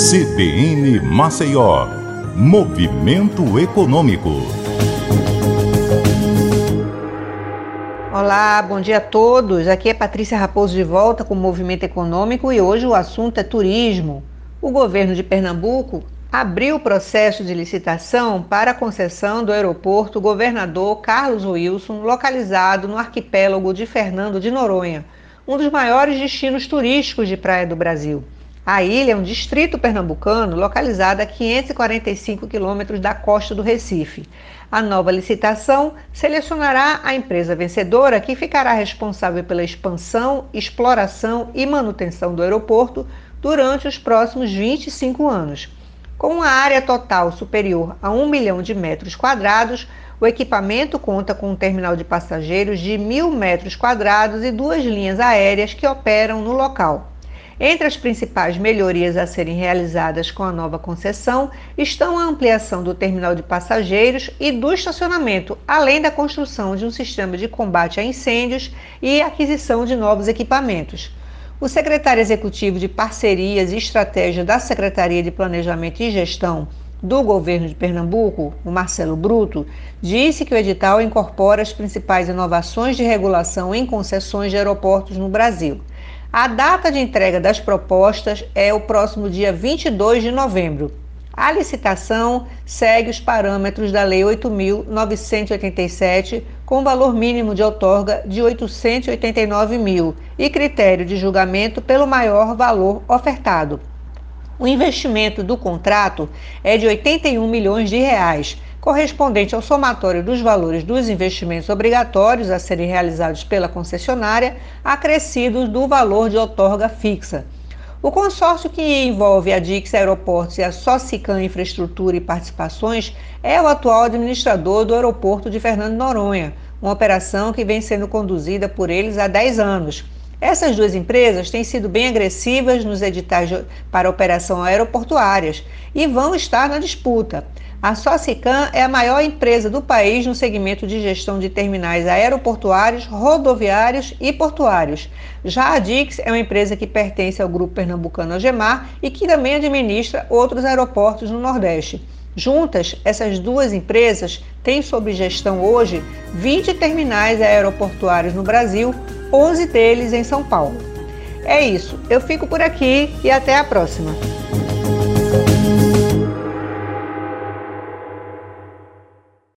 CBN Maceió, Movimento Econômico. Olá, bom dia a todos. Aqui é Patrícia Raposo de volta com o Movimento Econômico e hoje o assunto é turismo. O governo de Pernambuco abriu o processo de licitação para a concessão do aeroporto Governador Carlos Wilson, localizado no arquipélago de Fernando de Noronha, um dos maiores destinos turísticos de praia do Brasil. A ilha é um distrito pernambucano localizado a 545 quilômetros da costa do Recife. A nova licitação selecionará a empresa vencedora que ficará responsável pela expansão, exploração e manutenção do aeroporto durante os próximos 25 anos. Com uma área total superior a 1 milhão de metros quadrados, o equipamento conta com um terminal de passageiros de mil metros quadrados e duas linhas aéreas que operam no local. Entre as principais melhorias a serem realizadas com a nova concessão estão a ampliação do terminal de passageiros e do estacionamento, além da construção de um sistema de combate a incêndios e aquisição de novos equipamentos. O secretário executivo de Parcerias e Estratégia da Secretaria de Planejamento e Gestão do governo de Pernambuco, o Marcelo Bruto, disse que o edital incorpora as principais inovações de regulação em concessões de aeroportos no Brasil. A data de entrega das propostas é o próximo dia 22 de novembro. A licitação segue os parâmetros da Lei 8.987, com valor mínimo de outorga de 889 mil e critério de julgamento pelo maior valor ofertado. O investimento do contrato é de 81 milhões de reais, correspondente ao somatório dos valores dos investimentos obrigatórios a serem realizados pela concessionária, acrescidos do valor de outorga fixa. O consórcio que envolve a Dix Aeroportos e a Socicam Infraestrutura e Participações é o atual administrador do aeroporto de Fernando Noronha, uma operação que vem sendo conduzida por eles há 10 anos. Essas duas empresas têm sido bem agressivas nos editais para operação aeroportuárias e vão estar na disputa. A Socicam é a maior empresa do país no segmento de gestão de terminais aeroportuários, rodoviários e portuários. Já a Dix é uma empresa que pertence ao grupo pernambucano Agemar e que também administra outros aeroportos no Nordeste. Juntas, essas duas empresas têm sob gestão hoje 20 terminais aeroportuários no Brasil, 11 deles em São Paulo. É isso, eu fico por aqui e até a próxima.